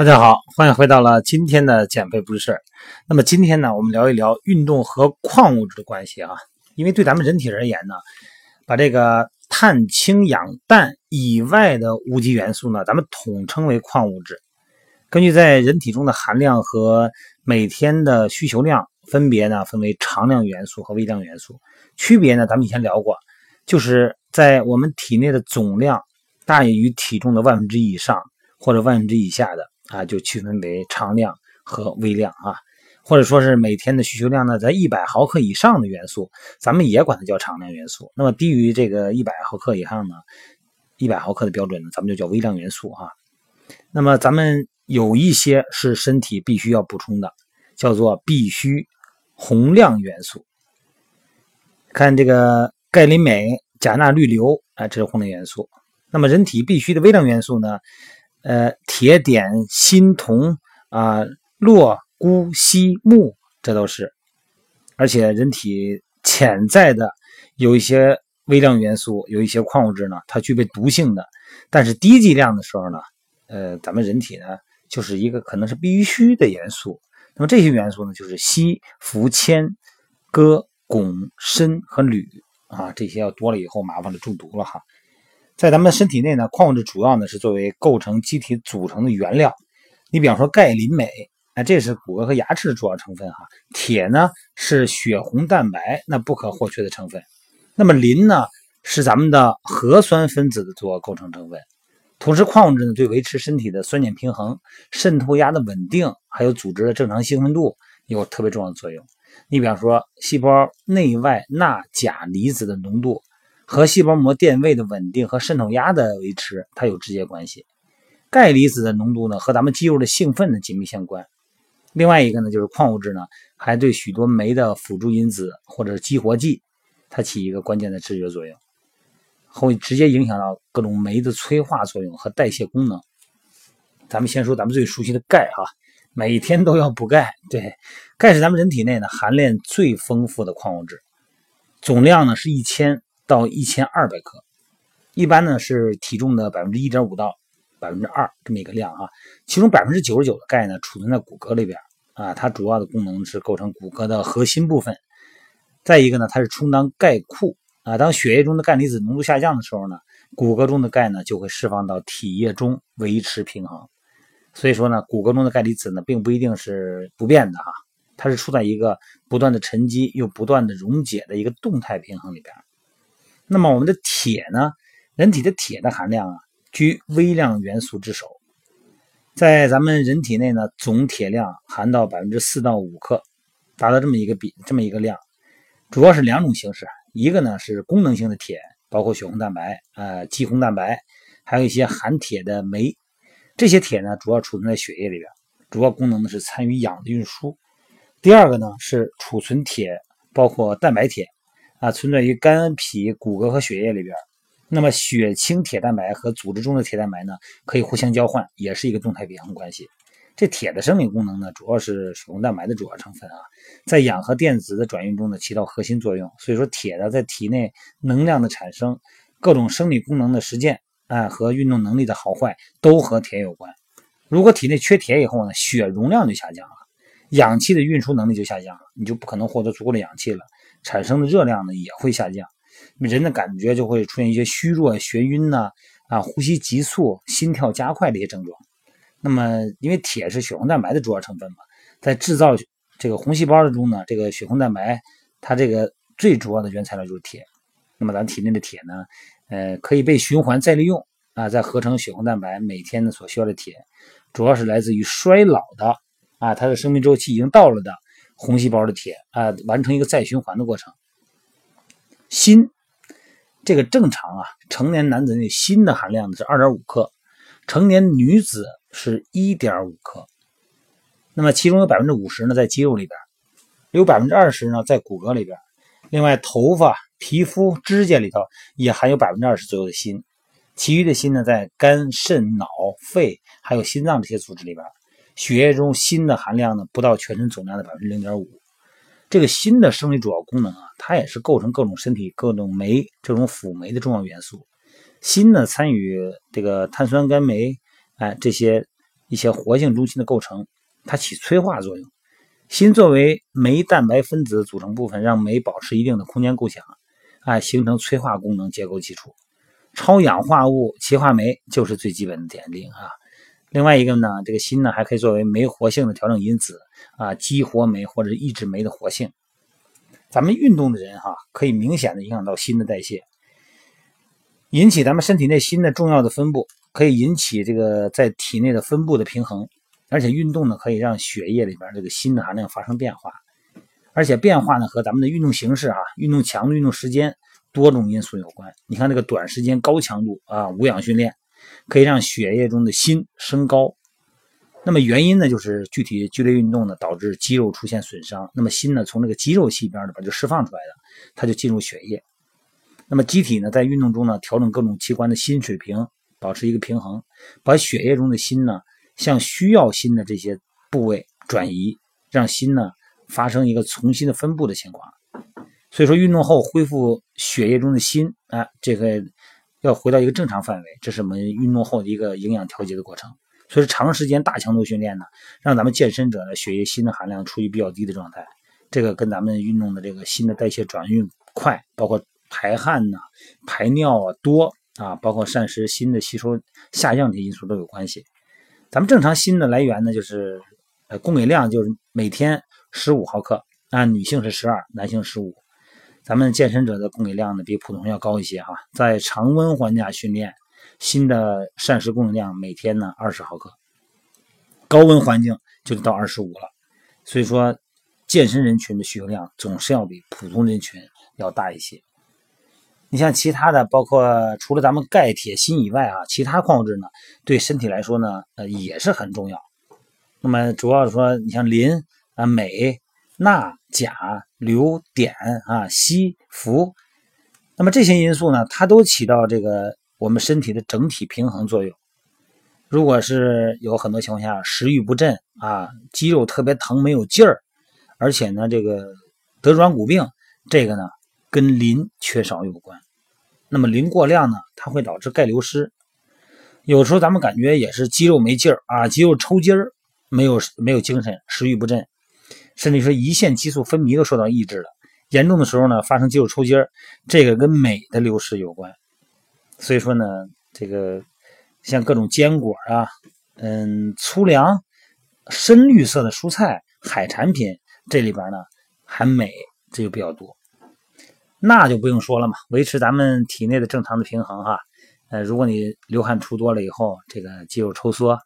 大家好，欢迎回到了今天的减肥不是事儿。那么今天呢，我们聊一聊运动和矿物质的关系啊。因为对咱们人体而言呢，把这个碳、氢、氧、氮以外的无机元素呢，咱们统称为矿物质。根据在人体中的含量和每天的需求量，分别呢分为常量元素和微量元素。区别呢，咱们以前聊过，就是在我们体内的总量大于体重的万分之一以上或者万分之以下的。啊，就区分为常量和微量啊，或者说是每天的需求量呢，在一百毫克以上的元素，咱们也管它叫常量元素。那么低于这个一百毫克以上呢，一百毫克的标准呢，咱们就叫微量元素哈。那么咱们有一些是身体必须要补充的，叫做必需宏量元素。看这个钙、磷、镁、钾、钠、氯、硫，啊，这是宏量元素。那么人体必须的微量元素呢？呃，铁、碘、锌、铜啊，铬、钴、硒、钼，这都是。而且人体潜在的有一些微量元素，有一些矿物质呢，它具备毒性的。但是低剂量的时候呢，呃，咱们人体呢，就是一个可能是必须的元素。那么这些元素呢，就是硒、氟、铅、铬、汞、砷和铝啊，这些要多了以后麻烦了，中毒了哈。在咱们身体内呢，矿物质主要呢是作为构成机体组成的原料。你比方说钙、磷、镁，哎，这是骨骼和牙齿的主要成分哈。铁呢是血红蛋白那不可或缺的成分。那么磷呢是咱们的核酸分子的主要构成成分。同时，矿物质呢对维持身体的酸碱平衡、渗透压的稳定，还有组织的正常兴奋度有特别重要的作用。你比方说，细胞内外钠、钾离子的浓度。和细胞膜电位的稳定和渗透压的维持，它有直接关系。钙离子的浓度呢，和咱们肌肉的兴奋呢紧密相关。另外一个呢，就是矿物质呢，还对许多酶的辅助因子或者激活剂，它起一个关键的制约作用，会直接影响到各种酶的催化作用和代谢功能。咱们先说咱们最熟悉的钙哈，每天都要补钙。对，钙是咱们人体内呢含量最丰富的矿物质，总量呢是一千。到一千二百克，一般呢是体重的百分之一点五到百分之二这么一个量啊。其中百分之九十九的钙呢储存在骨骼里边啊，它主要的功能是构成骨骼的核心部分。再一个呢，它是充当钙库啊。当血液中的钙离子浓度下降的时候呢，骨骼中的钙呢就会释放到体液中维持平衡。所以说呢，骨骼中的钙离子呢并不一定是不变的哈，它是处在一个不断的沉积又不断的溶解的一个动态平衡里边。那么我们的铁呢？人体的铁的含量啊，居微量元素之首。在咱们人体内呢，总铁量含到百分之四到五克，达到这么一个比这么一个量。主要是两种形式，一个呢是功能性的铁，包括血红蛋白、呃肌红蛋白，还有一些含铁的酶。这些铁呢，主要储存在血液里边，主要功能呢是参与氧的运输。第二个呢是储存铁，包括蛋白铁。啊，存在于肝、脾、骨骼和血液里边。那么血清铁蛋白和组织中的铁蛋白呢，可以互相交换，也是一个动态平衡关系。这铁的生理功能呢，主要是血红蛋白的主要成分啊，在氧和电子的转运中呢，起到核心作用。所以说，铁呢，在体内能量的产生、各种生理功能的实践啊和运动能力的好坏都和铁有关。如果体内缺铁以后呢，血容量就下降了，氧气的运输能力就下降了，你就不可能获得足够的氧气了。产生的热量呢也会下降，人的感觉就会出现一些虚弱、眩晕呐，啊，呼吸急促、心跳加快这些症状。那么，因为铁是血红蛋白的主要成分嘛，在制造这个红细胞的中呢，这个血红蛋白它这个最主要的原材料就是铁。那么咱体内的铁呢，呃，可以被循环再利用啊，再合成血红蛋白，每天呢所需要的铁，主要是来自于衰老的啊，它的生命周期已经到了的。红细胞的铁啊，完成一个再循环的过程。锌，这个正常啊，成年男子那锌的含量是二点五克，成年女子是一点五克。那么其中有百分之五十呢在肌肉里边，有百分之二十呢在骨骼里边。另外，头发、皮肤、指甲里头也含有百分之二十左右的锌。其余的锌呢在肝、肾、脑、肺还有心脏这些组织里边。血液中锌的含量呢，不到全身总量的百分之零点五。这个锌的生理主要功能啊，它也是构成各种身体各种酶这种辅酶的重要元素。锌呢，参与这个碳酸甘酶，哎，这些一些活性中心的构成，它起催化作用。锌作为酶蛋白分子组成部分，让酶保持一定的空间构想，哎，形成催化功能结构基础。超氧化物歧化酶就是最基本的典型啊。另外一个呢，这个锌呢还可以作为酶活性的调整因子啊，激活酶或者抑制酶的活性。咱们运动的人哈，可以明显的影响到锌的代谢，引起咱们身体内锌的重要的分布，可以引起这个在体内的分布的平衡。而且运动呢，可以让血液里边这个锌的含量发生变化，而且变化呢和咱们的运动形式啊、运动强度、运动时间多种因素有关。你看这个短时间高强度啊无氧训练，可以让血液中的锌升高。那么原因呢，就是具体剧烈运动呢导致肌肉出现损伤，那么锌呢从这个肌肉细边里边就释放出来了，它就进入血液。那么机体呢在运动中呢调整各种器官的锌水平，保持一个平衡，把血液中的锌呢向需要锌的这些部位转移，让锌呢发生一个重新的分布的情况。所以说运动后恢复血液中的锌啊，这个要回到一个正常范围，这是我们运动后的一个营养调节的过程。所以长时间大强度训练呢，让咱们健身者的血液锌的含量处于比较低的状态，这个跟咱们运动的这个锌的代谢转运快，包括排汗呐、排尿啊多啊，包括膳食锌的吸收下降这些因素都有关系。咱们正常锌的来源呢，就是呃供给量就是每天十五毫克，啊女性是十二，男性十五。咱们健身者的供给量呢比普通人要高一些哈，在常温环境下训练。锌的膳食供应量每天呢二十毫克，高温环境就得到二十五了。所以说，健身人群的需求量总是要比普通人群要大一些。你像其他的，包括除了咱们钙、铁、锌以外啊，其他矿物质呢，对身体来说呢，呃也是很重要。那么主要是说，你像磷啊、镁、钠、钾、硫、碘啊、硒、氟，那么这些因素呢，它都起到这个。我们身体的整体平衡作用，如果是有很多情况下食欲不振啊，肌肉特别疼没有劲儿，而且呢这个得软骨病，这个呢跟磷缺少有关。那么磷过量呢，它会导致钙流失。有时候咱们感觉也是肌肉没劲儿啊，肌肉抽筋儿，没有没有精神，食欲不振，甚至说胰腺激素分泌都受到抑制了。严重的时候呢，发生肌肉抽筋儿，这个跟镁的流失有关。所以说呢，这个像各种坚果啊，嗯，粗粮、深绿色的蔬菜、海产品，这里边呢含镁，这就比较多。钠就不用说了嘛，维持咱们体内的正常的平衡哈。呃，如果你流汗出多了以后，这个肌肉抽缩。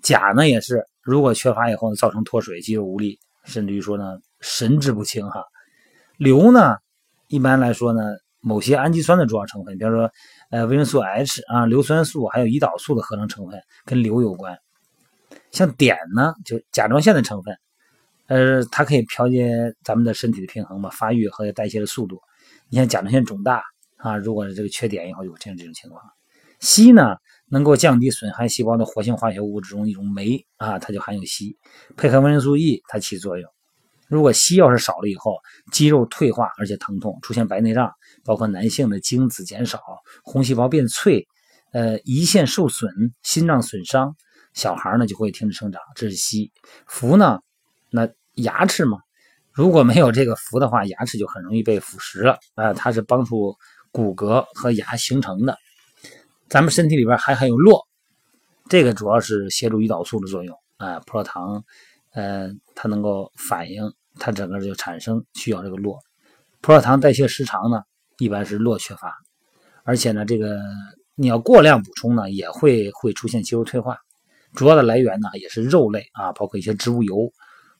钾呢也是，如果缺乏以后呢，造成脱水、肌肉无力，甚至于说呢神志不清哈。硫呢，一般来说呢。某些氨基酸的主要成分，比如说，呃，维生素 H 啊，硫酸素还有胰岛素的合成成分跟硫有关。像碘呢，就甲状腺的成分，呃，它可以调节咱们的身体的平衡嘛，发育和代谢的速度。你像甲状腺肿大啊，如果是这个缺碘以后，就会出现这种情况。硒呢，能够降低损害细胞的活性化学物质中一种酶啊，它就含有硒，配合维生素 E，它起作用。如果硒要是少了以后，肌肉退化而且疼痛，出现白内障。包括男性的精子减少、红细胞变脆、呃胰腺受损、心脏损伤，小孩呢就会停止生长。这是硒。氟呢，那牙齿嘛，如果没有这个氟的话，牙齿就很容易被腐蚀了。啊，它是帮助骨骼和牙形成的。咱们身体里边还含有络，这个主要是协助胰岛素的作用啊，葡萄糖，呃，它能够反应，它整个就产生需要这个络。葡萄糖代谢失常呢。一般是络缺乏，而且呢，这个你要过量补充呢，也会会出现肌肉退化。主要的来源呢，也是肉类啊，包括一些植物油。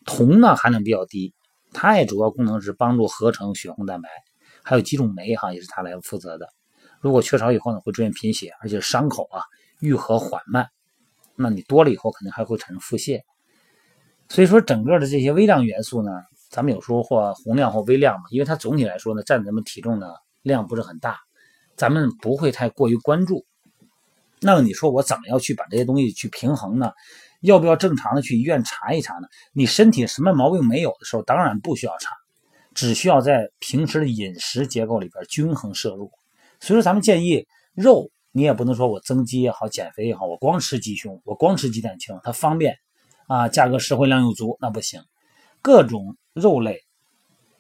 铜呢含量比较低，它也主要功能是帮助合成血红蛋白，还有几种酶哈，也是它来负责的。如果缺少以后呢，会出现贫血，而且伤口啊愈合缓慢。那你多了以后，肯定还会产生腹泻。所以说，整个的这些微量元素呢，咱们有时候或宏量或微量嘛，因为它总体来说呢，占咱们体重呢。量不是很大，咱们不会太过于关注。那么你说我怎么要去把这些东西去平衡呢？要不要正常的去医院查一查呢？你身体什么毛病没有的时候，当然不需要查，只需要在平时的饮食结构里边均衡摄入。所以说，咱们建议肉你也不能说我增肌也好，减肥也好，我光吃鸡胸，我光吃鸡蛋清，它方便啊，价格实惠，量又足，那不行。各种肉类、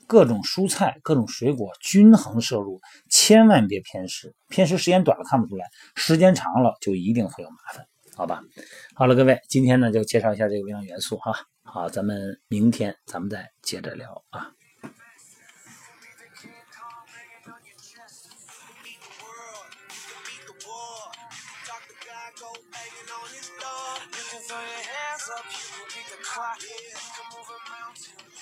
各种蔬菜、各种水果均衡摄入，千万别偏食。偏食时间短了看不出来，时间长了就一定会有麻烦，好吧？好了，各位，今天呢就介绍一下这个微量元素哈。好，咱们明天咱们再接着聊啊。Throw your hands up, you can beat the clock. You can move a mountain.